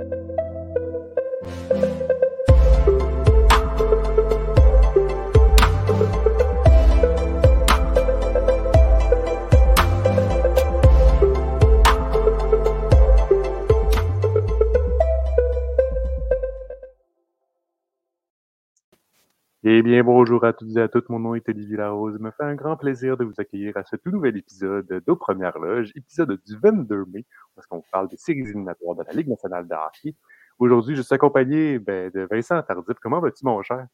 Thank you. Eh bien, bonjour à toutes et à toutes. Mon nom est Olivier Larose. Il me fait un grand plaisir de vous accueillir à ce tout nouvel épisode d'Aux Premières Loges, épisode du 22 mai, parce qu'on parle des séries éliminatoires de la Ligue nationale de hockey. Aujourd'hui, je suis accompagné ben, de Vincent Tardif. Comment vas-tu, mon cher?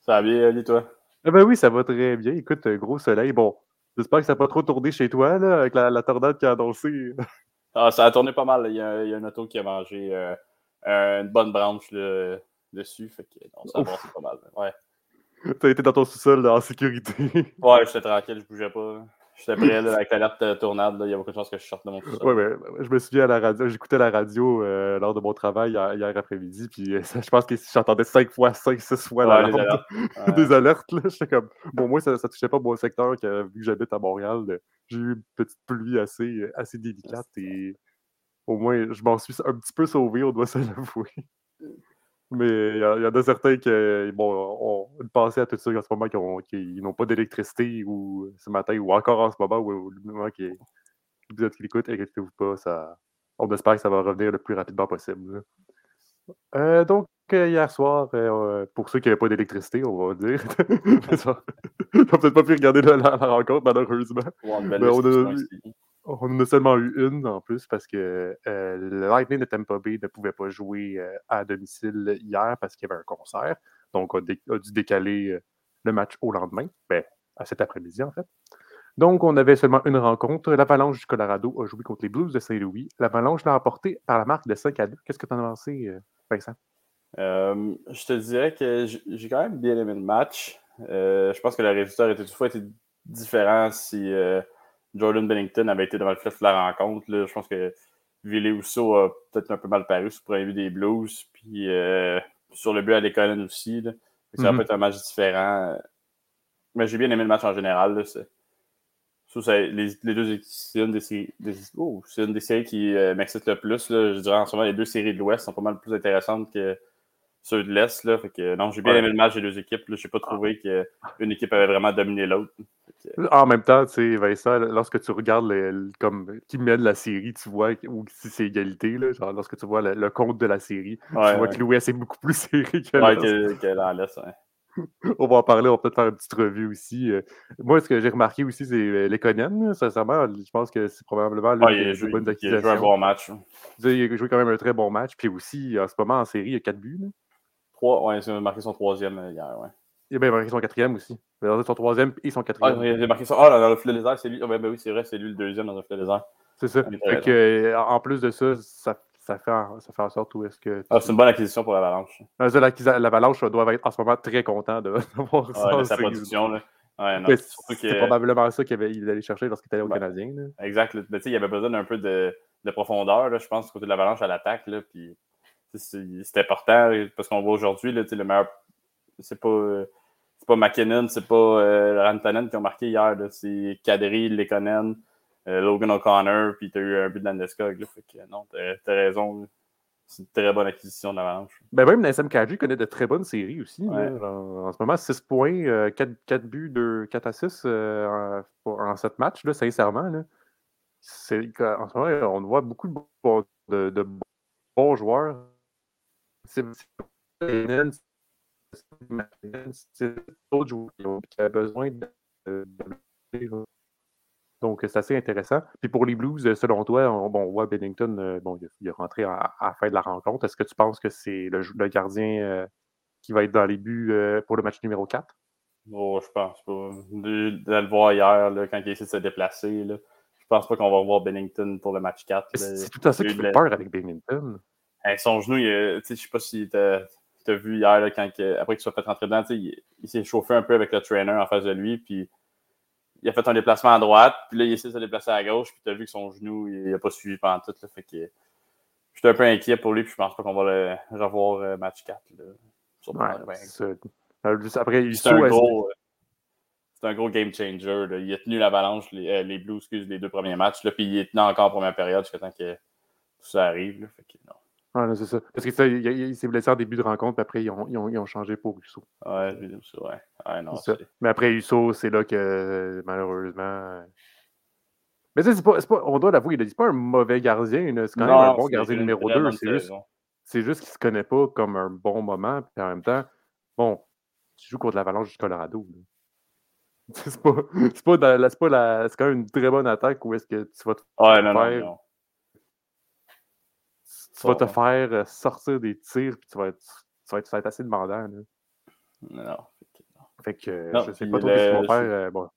Ça va bien, Ali, toi? Eh ben oui, ça va très bien. Écoute, gros soleil. Bon, j'espère que ça n'a pas trop tourné chez toi, là, avec la, tornade qui a annoncé. Ah, ça a tourné pas mal. Il y a, il y a auto qui a mangé euh, une bonne branche là, dessus. Fait que non, ça c'est pas mal. Ouais. T'as été dans ton sous-sol en sécurité. ouais, j'étais tranquille, je bougeais pas. J'étais prêt là, avec l'alerte euh, tournade. Il y a beaucoup de chances que je sorte de mon sous-sol. Ouais, mais je me souviens à la radio, j'écoutais la radio euh, lors de mon travail hier, après-midi, puis euh, je pense que j'entendais 5 fois, 5, 6 fois ouais, alertes. des alertes. J'étais comme, bon, moi, ça, ça touchait pas mon secteur, que, vu que j'habite à Montréal. J'ai eu une petite pluie assez, assez délicate et au moins, je m'en suis un petit peu sauvé, on doit se l'avouer. Mais il y, en a certains qui bon, ont une pensée à tout ça en ce moment qui, n'ont pas d'électricité ou ce matin ou encore en ce moment ou le moment qui l'épisode qui l'écoute, inquiétez-vous pas, ça, on espère que ça va revenir le plus rapidement possible. Euh, donc, euh, hier soir, euh, pour ceux qui n'avaient pas d'électricité, on va dire, on n'a peut-être pas pu regarder la, rencontre, malheureusement. On en a seulement eu une en plus parce que euh, le Lightning de Tampa Bay ne pouvait pas jouer euh, à domicile hier parce qu'il y avait un concert. Donc, on a, dû décaler euh, le match au lendemain, ben, à cet après-midi en fait. Donc, on avait seulement une rencontre. L'Avalanche du Colorado a joué contre les Blues de Saint-Louis. L'Avalanche l'a emporté par la marque de 5 à 2. Qu'est-ce que tu en as pensé, Vincent? je te dirais que j'ai quand même bien aimé le match. je pense que le résultat aurait toutefois été différent si Jordan Bennington avait été devant le fleuve de la rencontre. Je pense que Ville Rousseau a peut-être un peu mal paru sur le premier but des Blues. Puis euh, sur le but à l'école aussi. Là. Ça va mm-hmm. être un match différent. Mais j'ai bien aimé le match en général. Là. les, les, deux c'est une des séries, oh, c'est une des séries qui euh, m'excite le plus. Là. Je dirais en ce moment, les deux séries de l'Ouest sont pas mal plus intéressantes que ceux de l'Est. Là. Non, j'ai bien aimé le match des deux équipes. Je n'ai pas trouvé qu'une équipe avait vraiment dominé l'autre. En même temps, tu sais, Vincent, lorsque tu regardes comme, qui mène la série, tu vois, ou si c'est égalité, là, genre, lorsque tu vois le, compte de la série, tu vois que l'Ouest est beaucoup plus serré que ouais, que, on va en parler, on va peut-être faire une petite revue aussi. Euh. Moi, ce que j'ai remarqué aussi, c'est euh, les Conan. Sincèrement, je pense que c'est probablement le ouais, il, bonne il a joué un bon match. Il a joué quand même un très bon match. Puis aussi, en ce moment, en série, il y a 4 buts. Là. Trois, ouais, il a marqué son troisième euh, hier, ouais. Il a bien marqué son quatrième aussi. Il a son troisième et son quatrième. Ah, il a marqué son. Ah, dans le filet désert, c'est lui. Ah, ben, oui, c'est vrai, c'est lui le deuxième dans le filet désert. C'est ça. Fait que, euh, en plus de ça, ça, ça, fait, en, ça fait en sorte où est-ce que. Ah, c'est une bonne acquisition pour l'Avalanche. L'Avalanche doit être en ce moment très content d'avoir ouais, ça. sa production. Là. Ouais, c'est probablement ça qu'il allait chercher lorsqu'il était allé au Canadien. Exact. Mais, il avait besoin d'un peu de, de profondeur, là, je pense, du côté de l'Avalanche à l'attaque. Puis c'est important parce qu'on voit aujourd'hui, le meilleur. C'est pas, c'est pas McKinnon, c'est pas euh, Rantanen qui ont marqué hier. C'est Kadri, Lekonen, euh, Logan O'Connor, puis tu as eu un but de Landeskog. Fait que non, t'as as raison. C'est une très bonne acquisition d'avance. Ben même Nassim Kadri connaît de très bonnes séries aussi. En, ce moment, 6 points, 4, euh, buts, de 4 à 6 en, en 7 matchs, là, sincèrement. Là. En ce moment, on voit beaucoup de, de bons joueurs c'est d'autres joueurs qui a besoin de, donc, c'est assez intéressant. Puis pour les Blues, selon toi, on, bon, voit Bennington, euh, bon, il, est rentré à, la fin de la rencontre. Est-ce que tu penses que c'est le, le, gardien euh, qui va être dans les buts euh, pour le match numéro 4? Oh, je pense pas. De, le voir hier, là, quand il essaie de se déplacer, là, je pense pas qu'on va voir Bennington pour le match 4. C'est tout à ça qui fait peur avec Bennington son genou, je ne sais pas si tu as, vu hier, quand, après qu'il soit fait rentrer dedans, il, s'est chauffé un peu avec le trainer en face de lui, puis il a fait un déplacement à droite, puis là, il essaie de se déplacer à gauche, puis tu as vu que son genou, il n'a pas suivi pendant tout. Là, fait que j'étais un peu inquiet pour lui, puis je pense pas qu'on va le revoir euh, match 4. après, c'est un, gros, un gros game changer. Il a tenu l'avalanche, les, euh, les Blues, les deux premiers matchs, là, puis il est tenu encore en première période jusqu'à temps que tout ça arrive. Là, fait que, non. Ah, non, c'est ça. Parce que ça, il, s'est blessé en début de rencontre, puis après, ils ont, ils ont, ils ont changé pour Husso. Ouais, ouais. Ouais, non, ça. Mais après, Husso, c'est là que malheureusement. Mais c'est pas, c'est pas, on doit l'avouer, il c'est pas un mauvais gardien. C'est quand même un bon gardien numéro très 2. bonne C'est juste, c'est juste qu'il se connaît pas comme un bon moment. Puis en même temps, bon, tu joues contre l'Avalanche du Colorado. C'est pas, c'est pas, la- c'est pas la, c'est quand même une très bonne attaque où est-ce que tu vas te, Ouais, non, faire- non. Tu vas te faire euh, sortir des tirs, puis tu vas être, tu vas être, être assez demandant. là. Non. Fait que euh, Non, je sais pas trop ce qu'ils vont faire. euh, bon.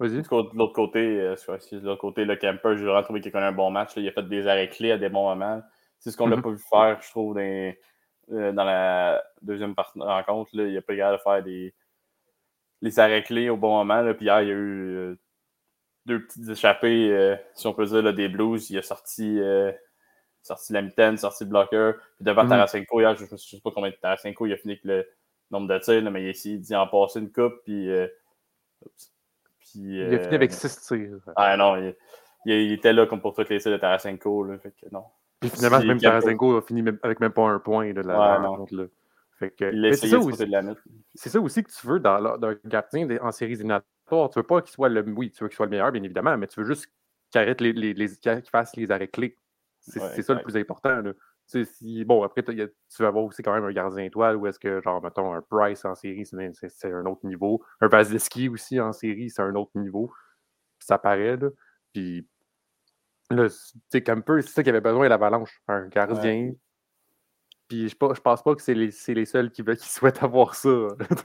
Vas-y. De l'autre côté, euh, de l'autre côté, le camper, j'ai vraiment trouvé qu'il a connu un bon match. là. Il a fait des arrêts clés à des bons moments. C'est ce qu'on l'a Mhm. pas vu faire, je trouve, dans, euh, dans la deuxième rencontre. Là. Il a pas capable de faire des les arrêts clés au bon moment. Là. Puis hier, il y a eu deux petites échappées, euh, si on peut dire, là, des Blues. Il a sorti, euh, sorti la mitaine, sorti le bloqueur. Puis devant Mhm. Tarasenko, hier, je ne sais pas combien de Tarasenko il a fini avec le nombre de tirs, là, mais il a essayé d'y en passer une coupe. Puis, euh. Puis, Il a fini avec euh, 6 tirs. ah non, il, il- il était là comme pour toutes les tirs de Tarasenko. Là, fait que non. Puis finalement, si même Tarasenko a fini avec même pas un point de la, Ouais, rencontre. A c'est essayé ça, de aussi, de la ça aussi que tu veux dans, la- d'un gardien en séries éliminatoires. Tu veux pas qu'il soit le. Oui, tu veux qu'il soit le meilleur, bien évidemment, mais tu veux juste qu'il arrête les, les, les- fasse les arrêts clés. C'est Ouais, ça le plus important. Là. Tu sais, si, bon, après, tu vas avoir aussi quand même un gardien étoile où est-ce que, genre, mettons, un Price en série, c'est un autre niveau. Un Vasilevski aussi en série, c'est un autre niveau. Ça paraît, là. Puis là, tu sais, Camper, c'est ça qu'il avait besoin, l'Avalanche. Un gardien. Puis je, je pense pas que c'est les, seuls qui, souhaitent avoir ça.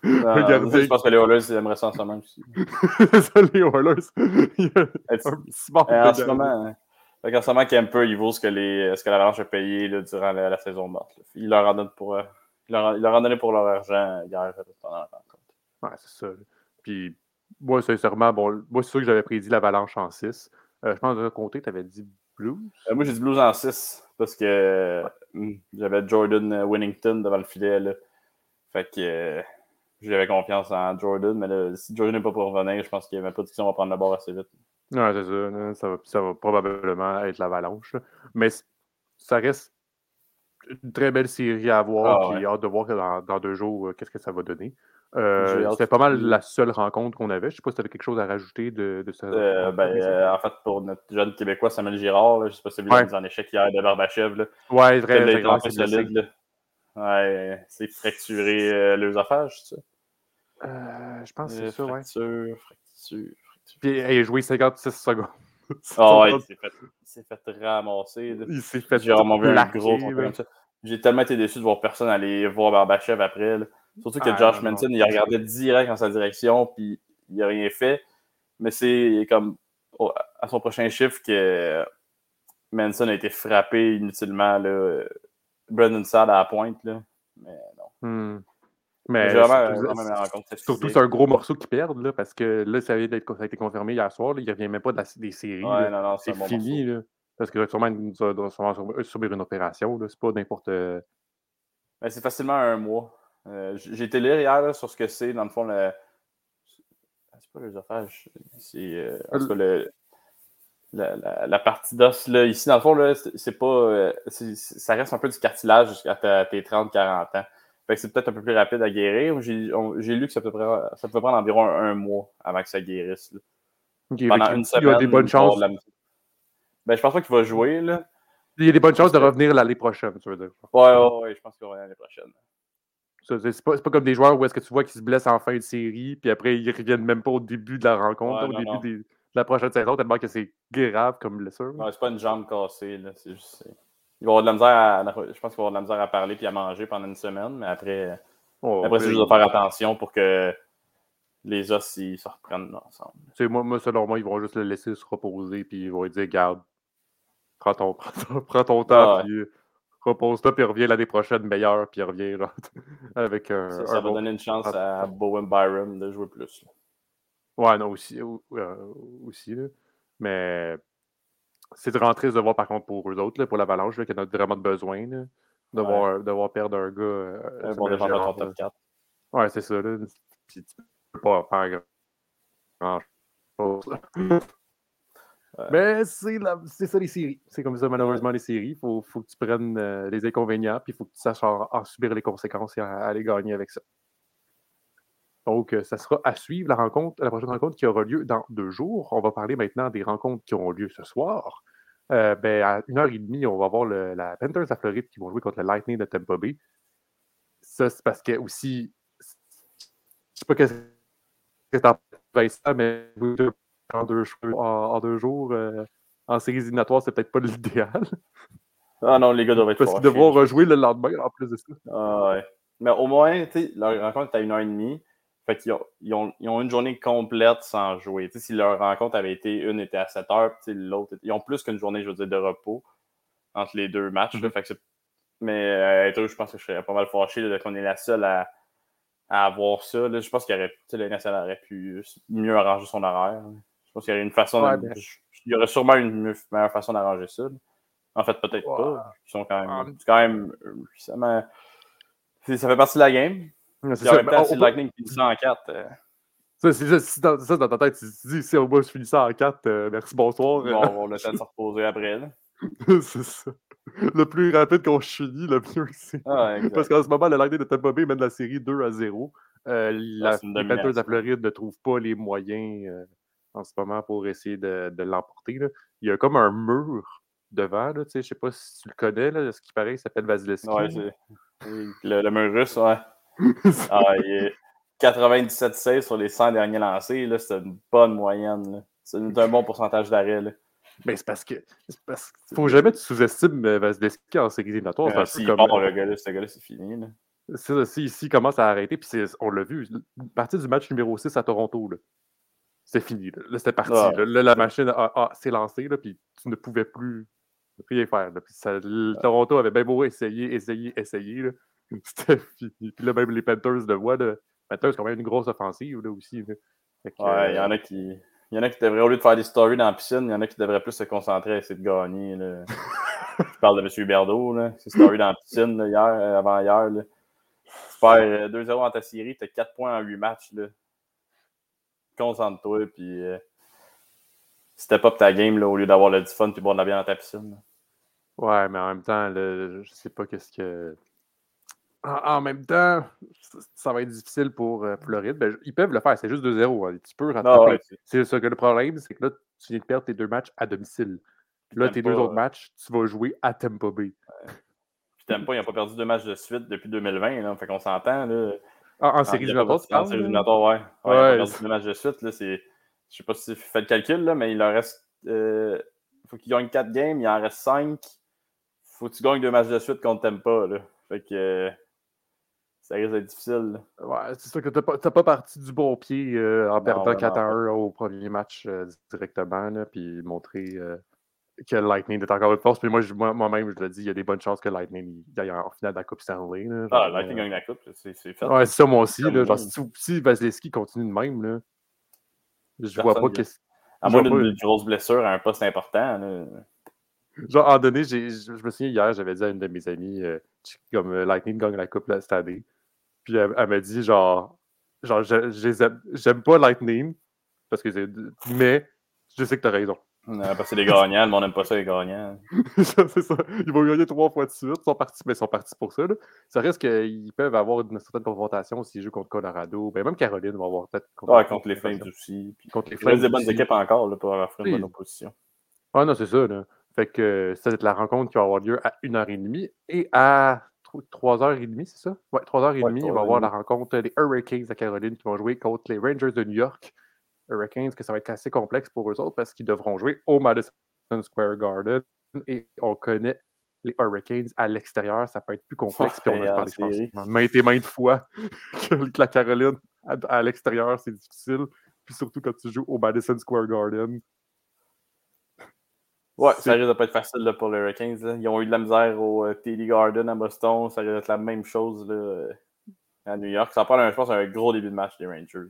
Gardien. je pense que les Oilers ils aimeraient ça en ce moment aussi. ça, les Oilers. Euh, manque en ce moment, hein. Fait qu'en ce moment, Kemper, il vaut ce que, les, ce que l'Avalanche a payé là, durant la, la saison morte. là. Il leur en donne pour, euh, il leur, en- il leur en donné pour leur argent hier euh, pendant la rencontre. Ouais, c'est ça. Puis, moi, sincèrement, bon, moi, c'est sûr que j'avais prédit l'Avalanche en 6. je pense que de côté, tu avais dit Blues? Euh, moi, j'ai dit Blues en 6 parce que euh, hum, j'avais Jordan euh, Winnington devant le filet. Là. Fait que j'avais confiance en Jordan, mais là, si Jordan n'est pas pour revenir, je pense qu'il n'y avait pas de question, on va prendre le bord assez vite. Ouais, c'est ça. Ça va, ça va probablement être l'Avalanche. Mais ça reste une très belle série à voir. Ah, J'ai hâte de voir que dans, dans deux jours qu'est-ce que ça va donner. Euh, C'était pas mal la seule rencontre qu'on avait. Je sais pas si tu avais quelque chose à rajouter de, de ça. Euh, ben, euh, en fait, pour notre jeune Québécois, Samuel Girard, là, je ne sais pas si vous l'avez mis en échec hier de Barbachev. Là. ouais, vrai, a vrai, vrai, c'est solide. Ouais, c'est fracturé euh, l'œsophage, c'est ça? Euh, je pense que c'est ça, ouais. fracture, fracture, fracture. Puis il a joué 56 secondes. Ah ouais, il s'est fait, il s'est fait ramasser. là. Il s'est fait vu un gros ça. J'ai tellement été déçu de voir personne aller voir Barbachev après. là. Surtout que Ah, Josh Manson, il regardait direct en sa direction, puis il n'a rien fait. Mais c'est comme à son prochain chiffre que Manson a été frappé inutilement. Là. Brendan Saad à la pointe. Là. Mais non. Hmm. Mais surtout- c'est un gros morceau qu'ils perdent, là, parce que là, ça, a été confirmé hier soir. là, il ne revient même pas de la- des séries. Ouais, là. non, non, c'est bon fini. Là, parce que sûrement, subir une opération. C'est pas n'importe. euh, Ben, c'est facilement un mois. Euh, J'ai été lire hier là, sur ce que c'est, dans le fond, le. C'est pas l'œsophage. C'est. euh, en tout cas, le- La, la- la partie d'os, là, ici, dans le fond, c'est pas. euh, ça reste un peu du cartilage jusqu'à tes 30-40 ans. Fait que c'est peut-être un peu plus rapide à guérir. J'ai lu que ça peut, prendre, ça peut prendre environ un, un mois avant que ça guérisse. là. Pendant une semaine. Il y a des bonnes chances. la- Ben, je pense pas qu'il va jouer, là. Il y a des bonnes chances de revenir l'année prochaine, tu veux dire. Ouais, ouais, ouais, je pense qu'il va revenir l'année prochaine. C'est pas, pas comme des joueurs où est-ce que tu vois qu'ils se blessent en fin de série, puis après, ils reviennent même pas au début de la rencontre, Ouais, au début non. des- de la prochaine saison, tellement que c'est grave comme blessure. Ouais, c'est pas une jambe cassée, là. C'est juste. Il va avoir de la misère à. Je pense qu'il va avoir de la misère à parler puis à manger pendant une semaine, mais après. Oh, Après, c'est juste de faire attention pour que les os ils se reprennent ensemble. Tu sais, moi, moi, selon moi, ils vont juste le laisser se reposer, puis ils vont lui dire Garde, prends ton, prends ton, prends ton temps, Ah ouais. puis repose-toi, puis reviens l'année prochaine meilleur, puis reviens là, avec un. Ça, un va bon- donner une chance Ah. à Bowen Byram de jouer plus. Ouais, non, aussi, euh, aussi là. Mais c'est vraiment triste de voir, par contre, pour eux autres, là, pour l'Avalanche, là, qui en a vraiment besoin, là, de, Ouais. voir, de voir perdre un gars. euh, Un bon défenseur top là. 4. Ouais, c'est ça, là. Puis tu peux pas faire grand chose. Mais c'est ça les séries. C'est comme ça, malheureusement, les séries. Il faut, que tu prennes euh, les inconvénients, puis il faut que tu saches en, subir les conséquences et aller gagner avec ça. Donc, euh, ça sera à suivre la rencontre, la prochaine rencontre qui aura lieu dans deux jours. On va parler maintenant des rencontres qui auront lieu ce soir. Euh, ben, à une heure et demie, on va voir la Panthers à Floride qui vont jouer contre le Lightning de Tampa Bay. Ça, c'est parce que aussi, je sais pas qu'est-ce que tu en ça, mais en deux, en, deux jours euh, en séries éliminatoires, c'est peut-être pas l'idéal. Ah non, les gars doivent être Parce qu'ils devront rejouer le lendemain en plus de ça. Ah ouais. Mais au moins, tu sais, leur rencontre est à une heure et demie. Fait qu'ils ont, ils ont, ils ont, une journée complète sans jouer. si leur rencontre avait été une était à 7 heures, l'autre, ils ont plus qu'une journée, je veux dire, de repos entre les deux matchs. Mm-hmm. fait que mais euh, je pense que je serais pas mal fâché qu'on est la seule à, à avoir ça. Là, je pense qu'il aurait, le national aurait pu mieux arranger son horaire. Je pense qu'il y aurait une façon. Ben il y aurait sûrement une meilleure façon d'arranger ça. En fait, peut-être pas. Ils sont quand même. C'est quand même. Ça, ça fait partie de la game. C'est ça. Si le Lightning finit ça en 4. Euh. Ça, c'est juste, dans, ça, dans ta tête, tu te dis, si moins je finis ça en 4, euh, merci, bonsoir. Bon, on va le temps de se reposer après. c'est ça. Le plus rapide qu'on finit, le mieux c'est. Ah, Parce qu'en ce moment, le Lightning de Tampa Bay mène la série 2 à 0. Euh, la, les Panthers de Floride ne trouvent pas les moyens euh, en ce moment pour essayer de, de l'emporter. Il y a comme un mur devant. Là, je ne sais pas si tu le connais, là, ce qui paraît, il s'appelle Vasilevski. Ouais, le, le, mur russe, ouais. ah, il est 97 6 sur les 100 derniers lancés. C'est une bonne moyenne. C'est un bon pourcentage d'arrêt. Mais c'est parce que. Parce qu'il faut jamais que tu sous-estimes euh, Vasilevski en séries éliminatoires. Euh, si comme... le gars ce gars-là, c'est fini. C'est si, il commence à arrêter, puis on l'a vu, à partir du match numéro 6 à Toronto, c'est fini. Là, c'était parti. la machine s'est lancée, là, puis tu ne pouvais plus rien faire. Puis Toronto avait bien beau essayer, essayer, essayer. C'était fini. Puis là, même les Panthers le voient. Les Panthers, c'est quand même une grosse offensive là, aussi. ouais, il y en a qui. Il y en a qui devraient, au lieu de faire des stories dans la piscine, il y en a qui devraient plus se concentrer à essayer de gagner. Là. Je parle de M. Berdo, là. C'est story dans la piscine là, hier, euh, avant-hier. Là. Tu perds 2-0 en ta série, tu as 4 points en 8 matchs. Là. Concentre-toi, puis euh, step up ta game là, au lieu d'avoir le fun puis boire de la bière dans ta piscine. Ouais, mais en même temps, je sais pas qu'est-ce que en, même temps, ça va être difficile pour euh, Floride. Ben, ils peuvent le faire, c'est juste 2-0. Hein. Tu peux rattraper. c'est ça que le problème, c'est que là, tu viens de perdre tes deux matchs à domicile. Là, tes deux autres matchs, tu vas jouer à Tampa Bay. Puis Tampa, ils n'ont pas perdu deux matchs de suite depuis 2020. Là. Fait qu'on s'entend. Là. En, série éliminatoire, En série éliminatoire, ouais. ouais, ouais perdu deux matchs de suite. Là, c'est... Je sais pas si tu fais le calcul, là, mais il leur reste. Euh... faut qu'ils gagnent 4 games, il en reste 5. Faut que tu gagnes deux matchs de suite contre Tampa. Là. Fait que ça risque d'être difficile. Ouais, c'est sûr que tu n'as pas, parti du bon pied euh, en perdant 4 à 1 au premier match euh, directement, là, puis montrer euh, que Lightning est encore une force. Puis moi, moi-même, je le dis, il y a des bonnes chances que Lightning aille en finale de la Coupe Stanley. Là, ah, Lightning gagne la Coupe, c'est fait. Ouais, c'est ça, moi aussi. Là, genre, si, si Vasilevski continue de même, là, je vois pas qu'est-ce. À moins d'une grosse blessure à un poste important. Là. Genre, en donné, je me souviens hier, j'avais dit à une de mes amies, comme Lightning gagne la Coupe cette année. Puis elle, m'a dit genre, genre j'aime pas Lightning, parce que. Mais je sais que t'as raison. Non, parce que c'est des gagnants, le monde n'aime pas ça, les gagnants. c'est ça. Ils vont gagner trois fois de suite. Ils sont partis, mais ils sont partis pour ça. Là. Ça reste qu'ils peuvent avoir une certaine confrontation s'ils jouent contre Colorado. Ben, même Caroline va avoir peut-être contre, ouais, contre les Flames aussi. Puis contre les Flames. Des bonnes équipes encore là, pour avoir fait une bonne opposition. Ah non, c'est ça. Là. Fait que ça va être la rencontre qui va avoir lieu à 1h30 et à 3h30, c'est ça? Ouais, 3h30, on va avoir la rencontre des Hurricanes de Caroline qui vont jouer contre les Rangers de New York. Hurricanes, que ça va être assez complexe pour eux autres parce qu'ils devront jouer au Madison Square Garden et on connaît les Hurricanes à l'extérieur, ça peut être plus complexe. puis on a parlé, je pense, maintes et maintes fois que la Caroline à, l'extérieur, c'est difficile. Puis surtout quand tu joues au Madison Square Garden. Ouais, ça risque de pas être facile là, pour les Hurricanes. Ils ont eu de la misère au euh, TD Garden à Boston. Ça risque d'être la même chose là, euh, à New York. Ça prend, je pense, un gros début de match des Rangers.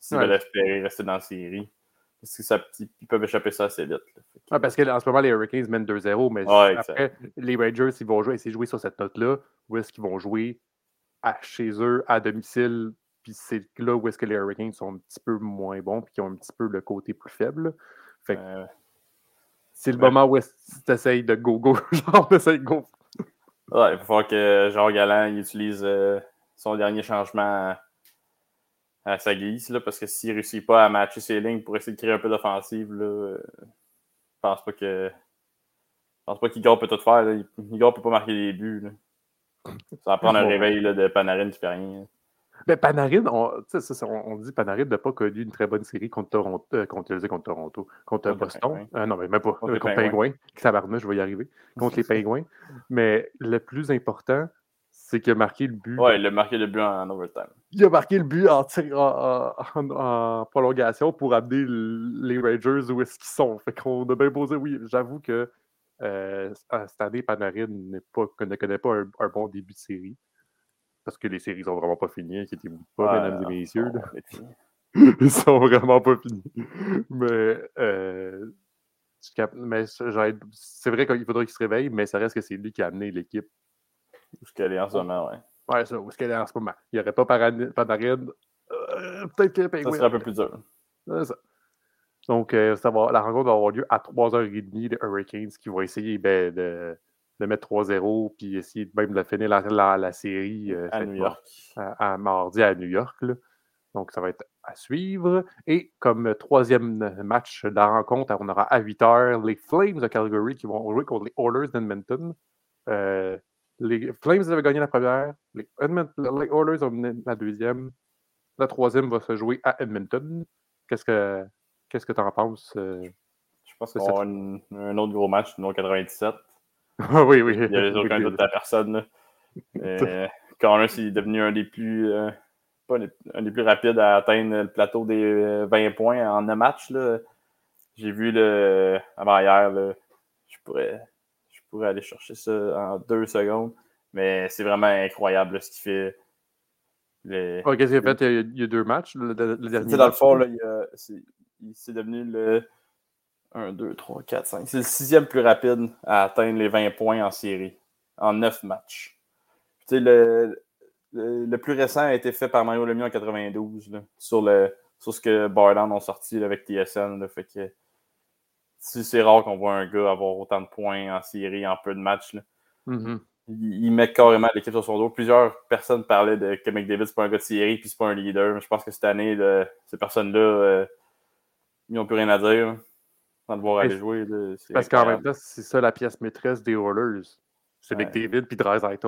S'ils veulent espérer rester dans la série. Parce que ça, ils peuvent échapper ça assez vite. Ouais, parce qu'en ce moment, les Hurricanes mènent 2-0, mais après, les Rangers, ils vont jouer, essayer de jouer sur cette note-là. Où est-ce qu'ils vont jouer à, chez eux, à domicile, puis c'est là où est-ce que les Hurricanes sont un petit peu moins bons, puis qui ont un petit peu le côté plus faible. Fait que, c'est le moment où tu essayes de go-go. genre, t'essayes de go. Ouais, il va falloir que Jean Galland il utilise euh, son dernier changement à, sa guise, là, parce que s'il ne réussit pas à matcher ses lignes pour essayer de créer un peu d'offensive, euh, je pense pas que. Je pense pas qu'Igor peut tout faire. Là. Igor peut pas marquer des buts. Là. Ça va prendre un réveil là, de Panarin qui fait rien. Mais Panarin, on, on, dit Panarin n'a pas connu une très bonne série contre Toronto, euh, contre, contre Toronto, contre, Boston. Euh, non, mais même pas. Contre, les Pingouins. je vais y arriver. Contre les Pingouins. Mais le plus important, c'est qu'il a marqué le but. Ouais, il a marqué le but en, overtime. Il a marqué le but en, en, prolongation pour amener les Rangers où est-ce qu'ils sont. Fait qu'on a bien posé, oui, j'avoue que euh, cette année, Panarin pas, ne connaît pas un, bon début de série. Parce que les séries sont vraiment pas finies, qui étaient pas, mesdames et messieurs. Ils sont vraiment pas finis. Mais, euh, mais c'est vrai qu'il faudrait qu'il se réveille, mais ça reste que c'est lui qui a amené l'équipe. Où est-ce qu'elle est en ce moment, ouais. Ouais, ça, où est-ce qu'elle est en ce moment. Il n'y aurait pas Panarin. Euh, Peut-être que Ça serait un peu plus dur. C'est ça. Donc, euh, ça va, la rencontre va avoir lieu à 3h30 les Hurricanes qui vont essayer ben, de, de, mettre 3-0 puis essayer même de finir la, la, série euh, à New York. À, mardi à New York. Donc, ça va être à suivre. Et comme troisième match de la rencontre, on aura à 8h les Flames de Calgary qui vont jouer contre les Oilers d'Edmonton. Euh, les Flames avaient gagné la première, les, les Oilers ont gagné la deuxième. La troisième va se jouer à Edmonton. Qu'est-ce que Qu'est-ce que tu en penses? Euh, je pense qu'on va avoir un autre gros match, numéro 97. oui, oui. Il n'y a aucun doute à personne. Euh, Connor, c'est devenu un des plus euh, pas un des plus rapides à atteindre le plateau des 20 points en un match. J'ai vu le avant hier, je pourrais pourrais aller chercher ça en deux secondes. Mais c'est vraiment incroyable ce qu'il fait. Les... Qu'est-ce qu'il a fait il y a, deux matchs? Le, dernier dans le fond, là, il, a, c'est devenu le 1, 2, 3, 4, 5. C'est le sixième plus rapide à atteindre les 20 points en série, en 9 matchs. Le, le, plus récent a été fait par Mario Lemieux en 92 sur, le, sur ce que Barland ont sorti avec TSN. fait que c'est rare qu'on voit un gars avoir autant de points en série en peu de matchs. Mm-hmm. il, met carrément l'équipe sur son dos. Plusieurs personnes parlaient de que McDavid, c'est pas un gars de série puis c'est pas un leader. je pense que cette année, ces personnes-là. Euh, ils n'ont plus rien à dire. Sans le voir aller jouer. Parce qu'en même temps, c'est ça la pièce maîtresse des Oilers. C'est ouais. McDavid puis Dreisaitl.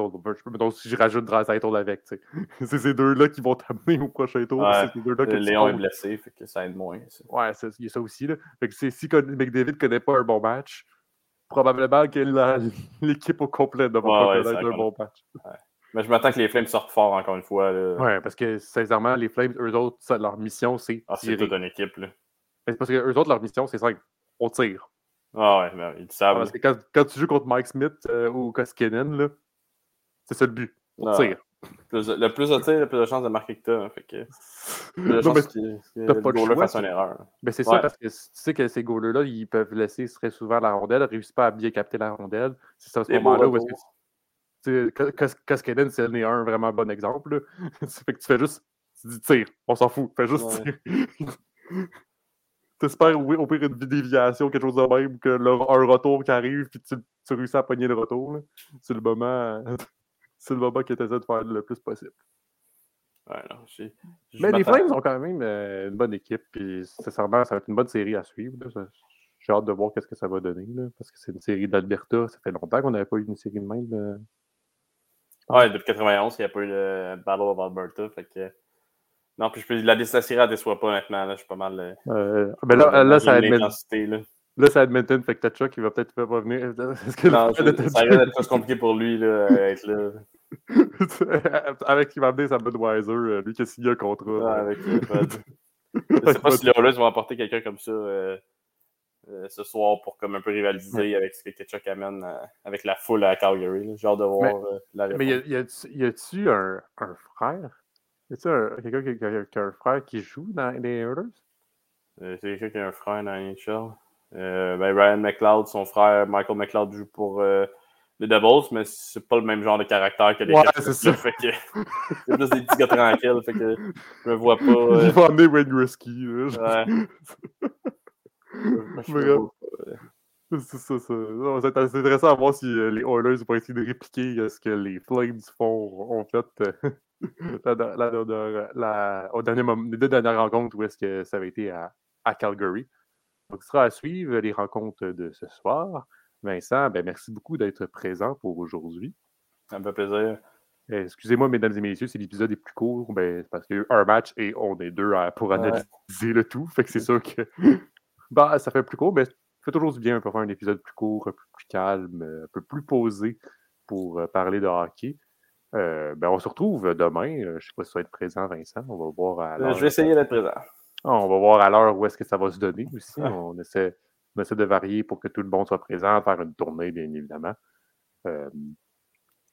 Donc, si je rajoute Dreisaitl avec, c'est ces deux-là qui vont t'amener au prochain tour. Ouais. Ces deux -là que Léon est blessé, fait que ça aide moins. Ça. Ouais, il y a ça aussi. Là. Fait que si McDavid ne connaît pas un bon match, probablement que l'équipe au complet ne va pas connaître un bon match. Mais je m'attends que les Flames sortent fort encore une fois. Là. Ouais, parce que sincèrement, les Flames, eux autres, leur mission, c'est. Ah, c'est toute une équipe. Là. C'est parce que eux autres, leur mission, c'est simple. On tire. Ah ouais, mais ils savent. Parce que quand, quand, tu joues contre Mike Smith euh, ou Koskinen, c'est ça le but. On ah, tire. Le plus de tir, le plus de chances de marquer que tu as. Fait que. Plus de chances que le fasse une erreur. Mais c'est ça, parce que tu sais que ces goalers-là, ils peuvent laisser très souvent la rondelle, ils ne réussissent pas à bien capter la rondelle. C'est ça, à ce moment-là où est-ce que. Koskinen, c'est un vraiment bon exemple. fait que tu fais juste. Tu dis tire, on s'en fout, fais juste ouais. tire. T'espères au pire une déviation, quelque chose de même, que un retour qui arrive, puis tu, tu réussis à pogner le retour. C'est le moment. c'est le moment que tu essaies de faire le plus possible. Ouais, non, Mais les Flames ont quand même euh, une bonne équipe, puis sincèrement, ça va être une bonne série à suivre. J'ai hâte de voir qu'est-ce que ça va donner, là, parce que c'est une série d'Alberta. Ça fait longtemps qu'on n'avait pas eu une série de même. Euh... Ouais, depuis 91, il n'y a pas eu le Battle of Alberta. Fait que non, puis je peux, la, la série, elle déçoit pas, honnêtement. Là, je suis pas mal. Euh, euh, ben là, là, ça Edmonton. Là. là, c'est Edmonton, fait que Tatchuk, il va peut-être pas venir. Que non, ça risque d'être plus compliqué pour lui, là, être là. avec ce qu'il va amener sa Budweiser, euh, lui qui a signé un contrat. Avec, je sais pas si les Oilers vont apporter quelqu'un comme ça euh, euh, ce soir pour comme un peu rivaliser avec ce que Ketchuk amène euh, avec la foule à Calgary. J'ai hâte de voir mais, la réponse. Mais y a-tu un, un frère? C'est quelqu'un qui, qui, a un frère qui joue dans les Oilers? Euh, c'est quelqu'un qui a un frère dans NHL. Euh, ben Ryan McLeod, son frère Michael McLeod joue pour euh, les Devils, mais c'est pas le même genre de caractère que les ouais, c'est ça. Fait que c'est plus des petits gars tranquilles. Fait que je me vois pas. Euh... Il va emmener Wayne Gretzky. Ouais. C'est ça, ça. C'est intéressant à voir si euh, les Oilers vont essayer de répliquer ce que les Flames font, ont fait la, au dernier moment, les deux dernières rencontres où est-ce que ça avait été à, à, Calgary. Donc, ce sera à suivre les rencontres de ce soir. Vincent, ben, merci beaucoup d'être présent pour aujourd'hui. Ça me fait plaisir. Eh, excusez-moi, mesdames et messieurs, si l'épisode est plus court, ben, parce qu'il y a eu un match et on est deux pour analyser le tout. Fait que c'est sûr que ben, ça fait plus court, mais ça fait toujours du bien de faire un épisode plus court, un peu plus calme, un peu plus posé pour euh, parler de hockey. Euh, ben, on se retrouve demain. Euh, je ne sais pas si ça va être présent, Vincent. On va voir à Je vais essayer d'être présent. Ah, on va voir à l'heure où est-ce que ça va se donner aussi. On, essaie, on, essaie, de varier pour que tout le monde soit présent, faire une tournée, bien évidemment.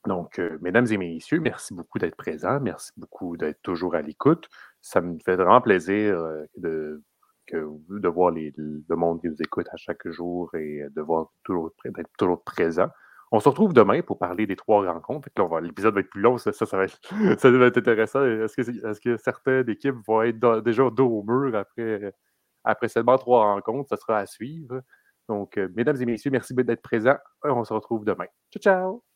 Donc, euh, mesdames et messieurs, merci beaucoup d'être présents. Merci beaucoup d'être toujours à l'écoute. Ça me fait vraiment plaisir euh, de, de voir les, le monde qui nous écoute à chaque jour et de voir toujours d'être toujours présent. On se retrouve demain pour parler des trois rencontres. L'épisode va être plus long, ça, va, être, intéressant. Est-ce que, certaines équipes vont être déjà dos au mur après, seulement trois rencontres? Ça sera à suivre. Donc, euh, mesdames et messieurs, merci d'être présents. On se retrouve demain. Ciao, ciao!